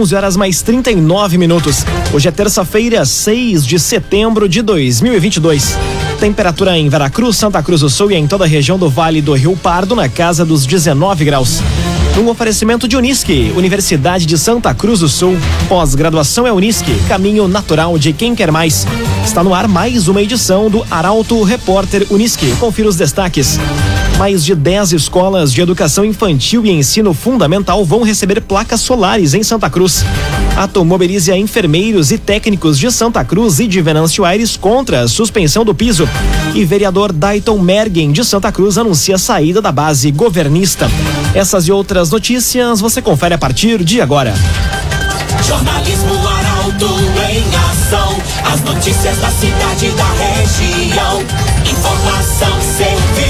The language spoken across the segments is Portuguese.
11 horas mais 39 minutos. Hoje é terça-feira, 6 de setembro de 2022. Temperatura em Veracruz, Santa Cruz do Sul e em toda a região do Vale do Rio Pardo na casa dos 19 graus. Um oferecimento de Unisque, Universidade de Santa Cruz do Sul. Pós-graduação é Unisque, caminho natural de quem quer mais. Está no ar mais uma edição do Arauto Repórter Unisque. Confira os destaques. Mais de 10 escolas de educação infantil e ensino fundamental vão receber placas solares em Santa Cruz. Ato mobiliza enfermeiros e técnicos de Santa Cruz e de Venâncio Aires contra a suspensão do piso. E vereador Dayton Mergen de Santa Cruz anuncia a saída da base governista. Essas e outras notícias você confere a partir de agora. Jornalismo Arauto em ação. As notícias da cidade e da região. Informação, serviço.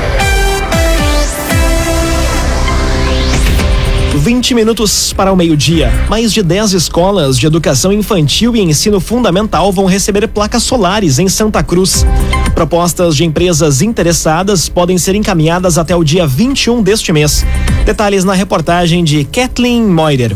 20 minutos para o meio-dia. Mais de 10 escolas de educação infantil e ensino fundamental vão receber placas solares em Santa Cruz. Propostas de empresas interessadas podem ser encaminhadas até o dia 21 deste mês. Detalhes na reportagem de Kathleen Moider.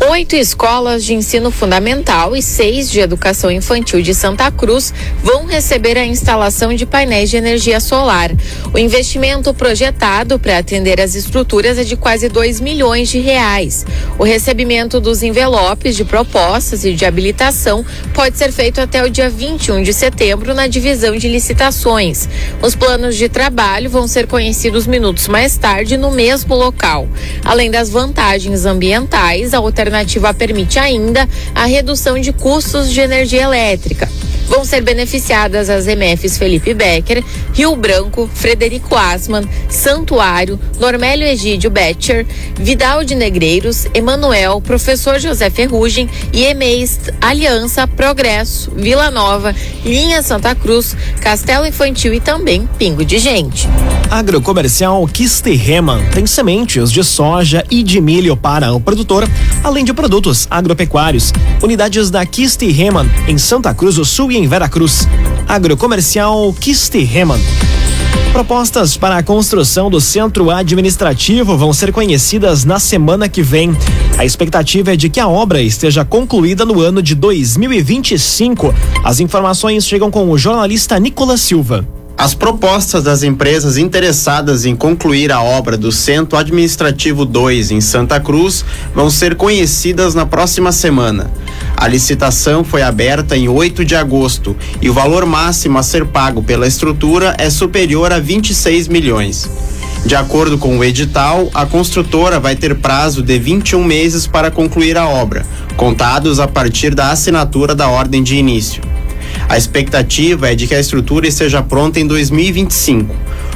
Oito escolas de ensino fundamental e seis de educação infantil de Santa Cruz vão receber a instalação de painéis de energia solar. O investimento projetado para atender as estruturas é de quase 2 milhões de reais. O recebimento dos envelopes de propostas e de habilitação pode ser feito até o dia 21 de setembro na divisão de licitações. Os planos de trabalho vão ser conhecidos minutos mais tarde no mesmo local. Além das vantagens ambientais, a alternativa alternativa permite ainda a redução de custos de energia elétrica. Vão ser beneficiadas as MFs Felipe Becker, Rio Branco, Frederico Asman, Santuário, Normélio Egídio Betcher, Vidal de Negreiros, Emanuel, Professor José Ferrugem e EMEIS Aliança, Progresso, Vila Nova, Linha Santa Cruz, Castelo Infantil e também Pingo de Gente. Agrocomercial Kisterreman tem sementes de soja e de milho para o produtor, além de produtos agropecuários. Unidades da Kisterreman em Santa Cruz do Sul e em Veracruz. Agrocomercial Kisterreman. Propostas para a construção do centro administrativo vão ser conhecidas na semana que vem. A expectativa é de que a obra esteja concluída no ano de 2025. As informações chegam com o jornalista Nicolas Silva. As propostas das empresas interessadas em concluir a obra do Centro Administrativo 2 em Santa Cruz vão ser conhecidas na próxima semana. A licitação foi aberta em 8 de agosto e o valor máximo a ser pago pela estrutura é superior a 26 milhões. De acordo com o edital, a construtora vai ter prazo de 21 meses para concluir a obra, contados a partir da assinatura da ordem de início. A expectativa é de que a estrutura esteja pronta em 2025.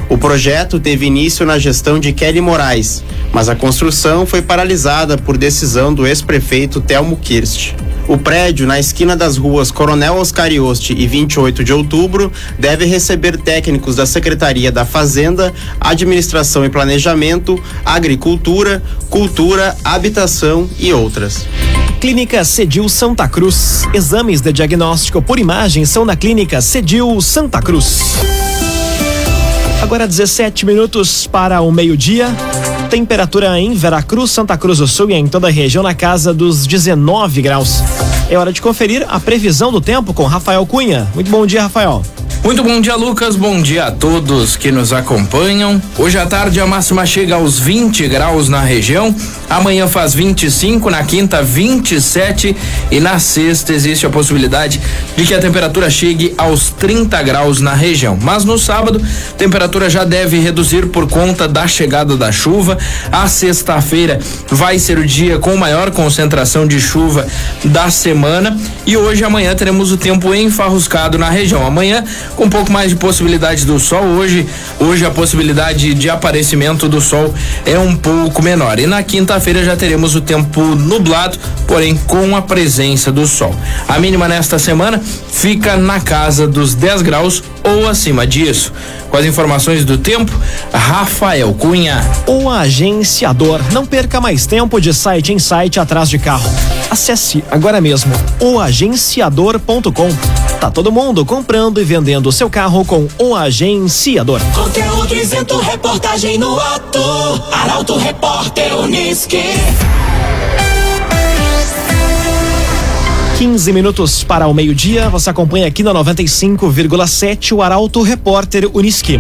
O projeto teve início na gestão de Kelly Moraes, mas a construção foi paralisada por decisão do ex-prefeito Telmo Kirst. O prédio, na esquina das ruas Coronel Oscarioste e 28 de outubro, deve receber técnicos da Secretaria da Fazenda, Administração e Planejamento, Agricultura, Cultura, Habitação e outras. Clínica Cedil Santa Cruz. Exames de diagnóstico por imagem são na Clínica Cedil Santa Cruz. Agora 17 minutos para o meio-dia. Temperatura em Veracruz, Santa Cruz do Sul e em toda a região na casa dos 19 graus. É hora de conferir a previsão do tempo com Rafael Cunha. Muito bom dia, Rafael. Muito bom dia, Lucas. Bom dia a todos que nos acompanham. Hoje à tarde a máxima chega aos 20 graus na região. Amanhã faz 25, na quinta 27 e na sexta existe a possibilidade de que a temperatura chegue aos 30 graus na região. Mas no sábado, a temperatura já deve reduzir por conta da chegada da chuva. A sexta-feira vai ser o dia com maior concentração de chuva da semana e hoje amanhã teremos o tempo enfarruscado na região. Amanhã com um pouco mais de possibilidade do sol. Hoje, hoje a possibilidade de aparecimento do sol é um pouco menor. E na quinta-feira já teremos o tempo nublado, porém com a presença do sol. A mínima nesta semana fica na casa dos 10 graus ou acima disso. Com as informações do tempo, Rafael Cunha. O agenciador. Não perca mais tempo de site em site atrás de carro. Acesse agora mesmo oagenciador.com. Tá todo mundo comprando e vendendo seu carro com o agenciador. Conteúdo isento, reportagem no ato. Arauto Repórter Uniski. 15 minutos para o meio-dia. Você acompanha aqui na 95,7 o Arauto Repórter Uniski.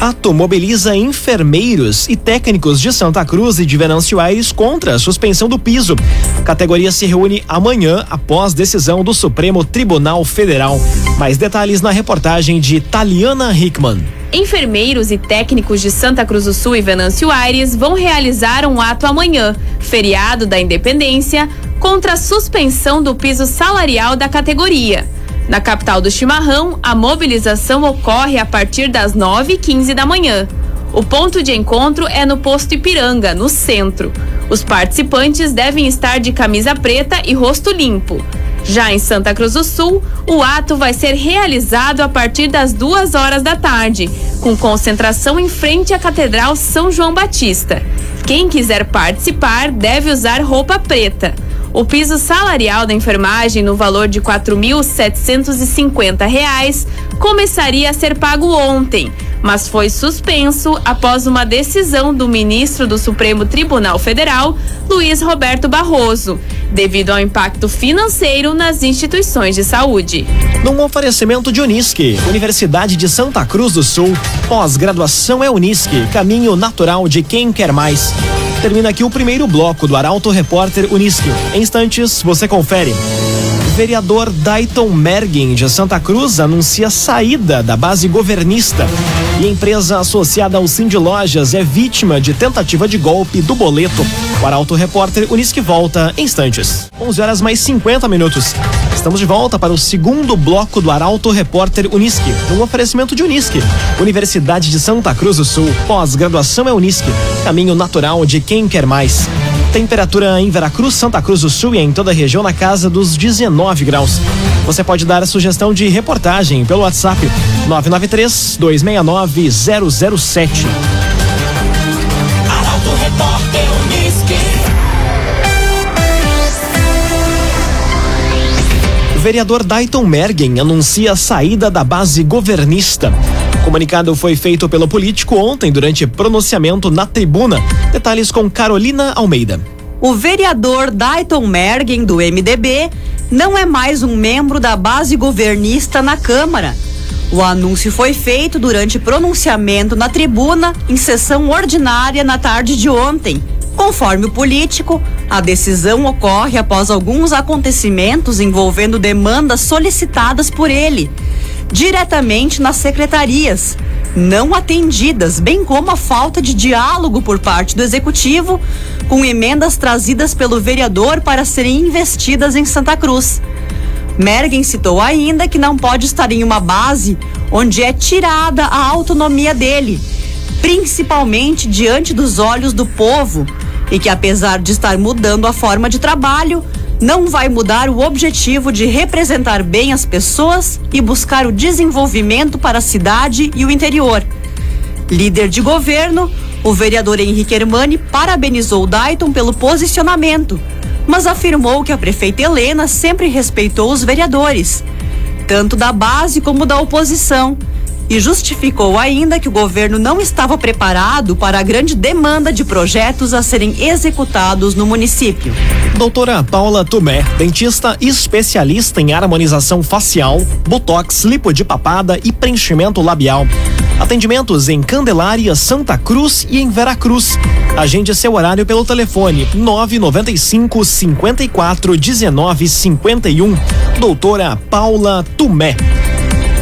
Ato mobiliza enfermeiros e técnicos de Santa Cruz e de Venâncio Aires contra a suspensão do piso. A categoria se reúne amanhã após decisão do Supremo Tribunal Federal. Mais detalhes na reportagem de Taliana Hickman. Enfermeiros e técnicos de Santa Cruz do Sul e Venâncio Aires vão realizar um ato amanhã, feriado da Independência, contra a suspensão do piso salarial da categoria. Na capital do chimarrão, a mobilização ocorre a partir das 9h15 da manhã. O ponto de encontro é no posto Ipiranga, no centro. Os participantes devem estar de camisa preta e rosto limpo. Já em Santa Cruz do Sul, o ato vai ser realizado a partir das duas horas da tarde, com concentração em frente à Catedral São João Batista. Quem quiser participar deve usar roupa preta. O piso salarial da enfermagem no valor de R$ 4.750 começaria a ser pago ontem, mas foi suspenso após uma decisão do ministro do Supremo Tribunal Federal, Luiz Roberto Barroso, devido ao impacto financeiro nas instituições de saúde. Num oferecimento de Unisque, Universidade de Santa Cruz do Sul, pós-graduação é Unisque, caminho natural de quem quer mais. Termina aqui o primeiro bloco do Arauto Repórter Unisque. Em instantes, você confere. Vereador Dayton Mergen de Santa Cruz anuncia saída da base governista. E empresa associada ao Cindy Lojas é vítima de tentativa de golpe do boleto. O Arauto Repórter Unisque volta em instantes. 11 horas mais 50 minutos. Estamos de volta para o segundo bloco do Arauto Repórter Unisque, um oferecimento de Unisque, Universidade de Santa Cruz do Sul. Pós-graduação é Unisque, caminho natural de quem quer mais. Temperatura em Veracruz, Santa Cruz do Sul e em toda a região na casa dos 19 graus. Você pode dar a sugestão de reportagem pelo WhatsApp 993 269 007. Arauto Repórter Uniski. O vereador Dayton Mergen anuncia a saída da base governista. O comunicado foi feito pelo político ontem durante pronunciamento na tribuna. Detalhes com Carolina Almeida. O vereador Dayton Mergen, do MDB, não é mais um membro da base governista na Câmara. O anúncio foi feito durante pronunciamento na tribuna em sessão ordinária na tarde de ontem. Conforme o político, a decisão ocorre após alguns acontecimentos envolvendo demandas solicitadas por ele, diretamente nas secretarias, não atendidas, bem como a falta de diálogo por parte do executivo com emendas trazidas pelo vereador para serem investidas em Santa Cruz. Mergen citou ainda que não pode estar em uma base onde é tirada a autonomia dele, principalmente diante dos olhos do povo, e que apesar de estar mudando a forma de trabalho, não vai mudar o objetivo de representar bem as pessoas e buscar o desenvolvimento para a cidade e o interior. Líder de governo, o vereador Henrique Hermani parabenizou Dayton pelo posicionamento, mas afirmou que a prefeita Helena sempre respeitou os vereadores, tanto da base como da oposição, e justificou ainda que o governo não estava preparado para a grande demanda de projetos a serem executados no município. Doutora Paula Tumé, dentista especialista em harmonização facial, botox, lipo de papada e preenchimento labial. Atendimentos em Candelária, Santa Cruz e em Veracruz. Agende seu horário pelo telefone 995 54 19 51. Doutora Paula Tumé.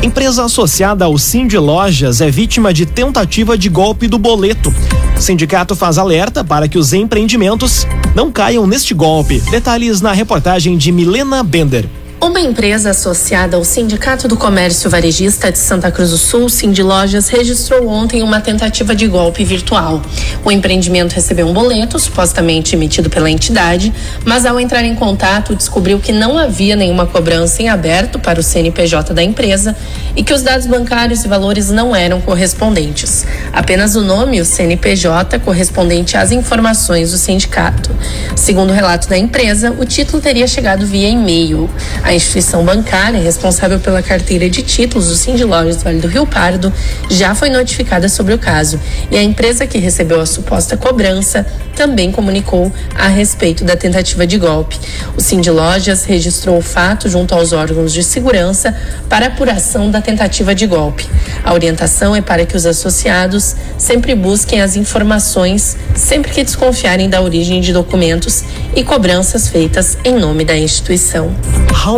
Empresa associada ao Cindy Lojas é vítima de tentativa de golpe do boleto. O sindicato faz alerta para que os empreendimentos não caiam neste golpe. Detalhes na reportagem de Milena Bender. Uma empresa associada ao Sindicato do Comércio Varejista de Santa Cruz do Sul, Cindy Lojas, registrou ontem uma tentativa de golpe virtual. O empreendimento recebeu um boleto, supostamente emitido pela entidade, mas ao entrar em contato descobriu que não havia nenhuma cobrança em aberto para o CNPJ da empresa e que os dados bancários e valores não eram correspondentes. Apenas o nome o CNPJ correspondente às informações do sindicato. Segundo o relato da empresa, o título teria chegado via e-mail. A instituição bancária responsável pela carteira de títulos do Cindy Lojas Vale do Rio Pardo já foi notificada sobre o caso e a empresa que recebeu a suposta cobrança também comunicou a respeito da tentativa de golpe. O Cindy Lojas registrou o fato junto aos órgãos de segurança para apuração da tentativa de golpe. A orientação é para que os associados sempre busquem as informações sempre que desconfiarem da origem de documentos e cobranças feitas em nome da instituição.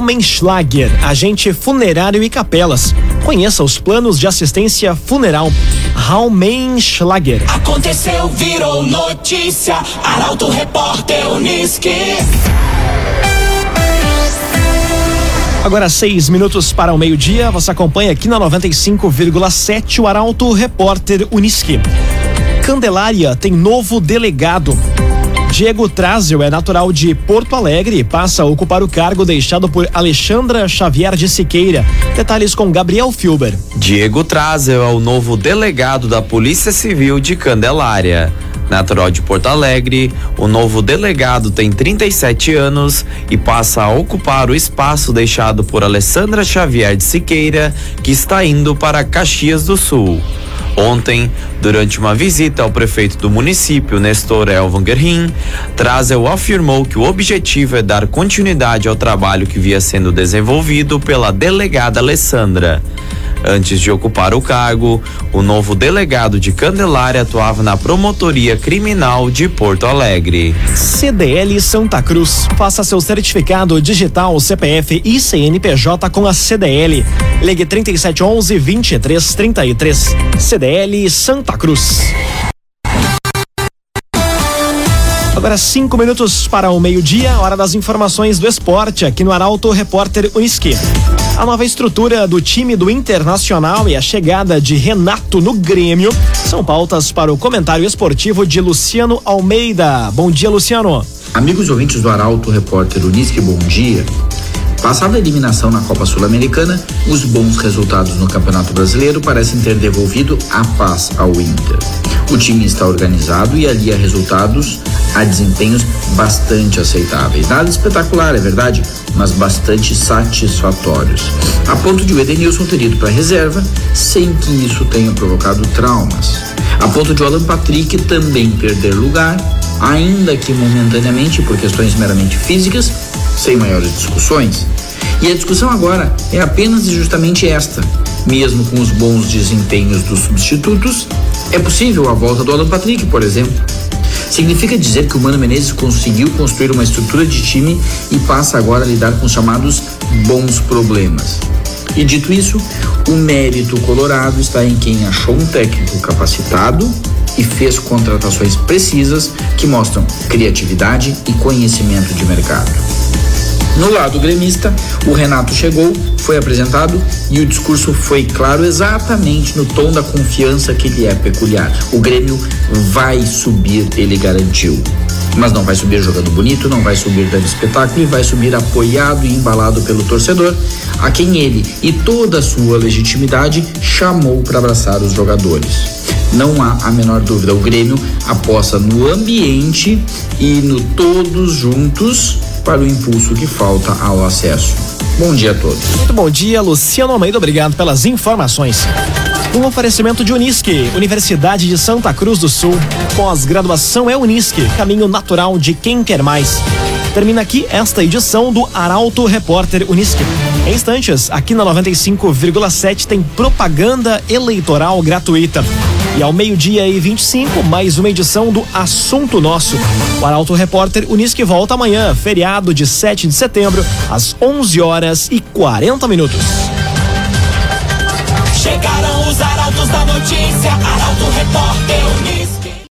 Raumenschlager, agente funerário e capelas. Conheça os planos de assistência funeral. Raumenschlager. Aconteceu, virou notícia. Arauto Repórter Uniski. Agora seis minutos para o meio-dia. Você acompanha aqui na 95,7 o Arauto Repórter Uniski. Candelária tem novo delegado. Diego Trazio é natural de Porto Alegre e passa a ocupar o cargo deixado por Alexandra Xavier de Siqueira. Detalhes com Gabriel Filber. Diego Trazio é o novo delegado da Polícia Civil de Candelária. Natural de Porto Alegre, o novo delegado tem 37 anos e passa a ocupar o espaço deixado por Alessandra Xavier de Siqueira, que está indo para Caxias do Sul. Ontem, durante uma visita ao prefeito do município, Nestor Elvan Guerrin, Trazel afirmou que o objetivo é dar continuidade ao trabalho que via sendo desenvolvido pela delegada Alessandra. Antes de ocupar o cargo, o novo delegado de Candelária atuava na Promotoria Criminal de Porto Alegre. CDL Santa Cruz. Faça seu certificado digital CPF e CNPJ com a CDL. Ligue 3711 2333. CDL Santa Cruz. Agora cinco minutos para o meio-dia, hora das informações do esporte aqui no Arauto Repórter Uniski. A nova estrutura do time do Internacional e a chegada de Renato no Grêmio são pautas para o comentário esportivo de Luciano Almeida. Bom dia, Luciano. Amigos ouvintes do Arauto Repórter Uniski, bom dia. Passada a eliminação na Copa Sul-Americana, os bons resultados no Campeonato Brasileiro parecem ter devolvido a paz ao Inter. O time está organizado e alia resultados a desempenhos bastante aceitáveis. Nada espetacular, é verdade, mas bastante satisfatórios. A ponto de o Edenilson ter ido para a reserva sem que isso tenha provocado traumas. A ponto de o Alan Patrick também perder lugar, ainda que momentaneamente por questões meramente físicas, sem maiores discussões. E a discussão agora é apenas e justamente esta. Mesmo com os bons desempenhos dos substitutos, é possível a volta do Alan Patrick, por exemplo. Significa dizer que o Mano Menezes conseguiu construir uma estrutura de time e passa agora a lidar com os chamados bons problemas. E dito isso, o mérito colorado está em quem achou um técnico capacitado e fez contratações precisas que mostram criatividade e conhecimento de mercado. No lado gremista, o Renato chegou, foi apresentado e o discurso foi claro exatamente no tom da confiança que lhe é peculiar. O Grêmio vai subir, ele garantiu. Mas não vai subir jogando bonito, não vai subir dando espetáculo e vai subir apoiado e embalado pelo torcedor, a quem ele e toda a sua legitimidade chamou para abraçar os jogadores. Não há a menor dúvida, o Grêmio aposta no ambiente e no todos juntos para o impulso que falta ao acesso. Bom dia a todos. Muito bom dia, Luciano Almeida. Obrigado pelas informações. Um oferecimento de Unisque, Universidade de Santa Cruz do Sul. Pós-graduação é Unisque, caminho natural de quem quer mais. Termina aqui esta edição do Arauto Repórter Unisque. Em instantes, aqui na 95,7 tem propaganda eleitoral gratuita. E ao meio-dia e 25, mais uma edição do Assunto Nosso. O Arauto Repórter Unisque volta amanhã, feriado de 7 de setembro, às 11 horas e 40 minutos. Chegaram os arautos da notícia, Arauto Repórter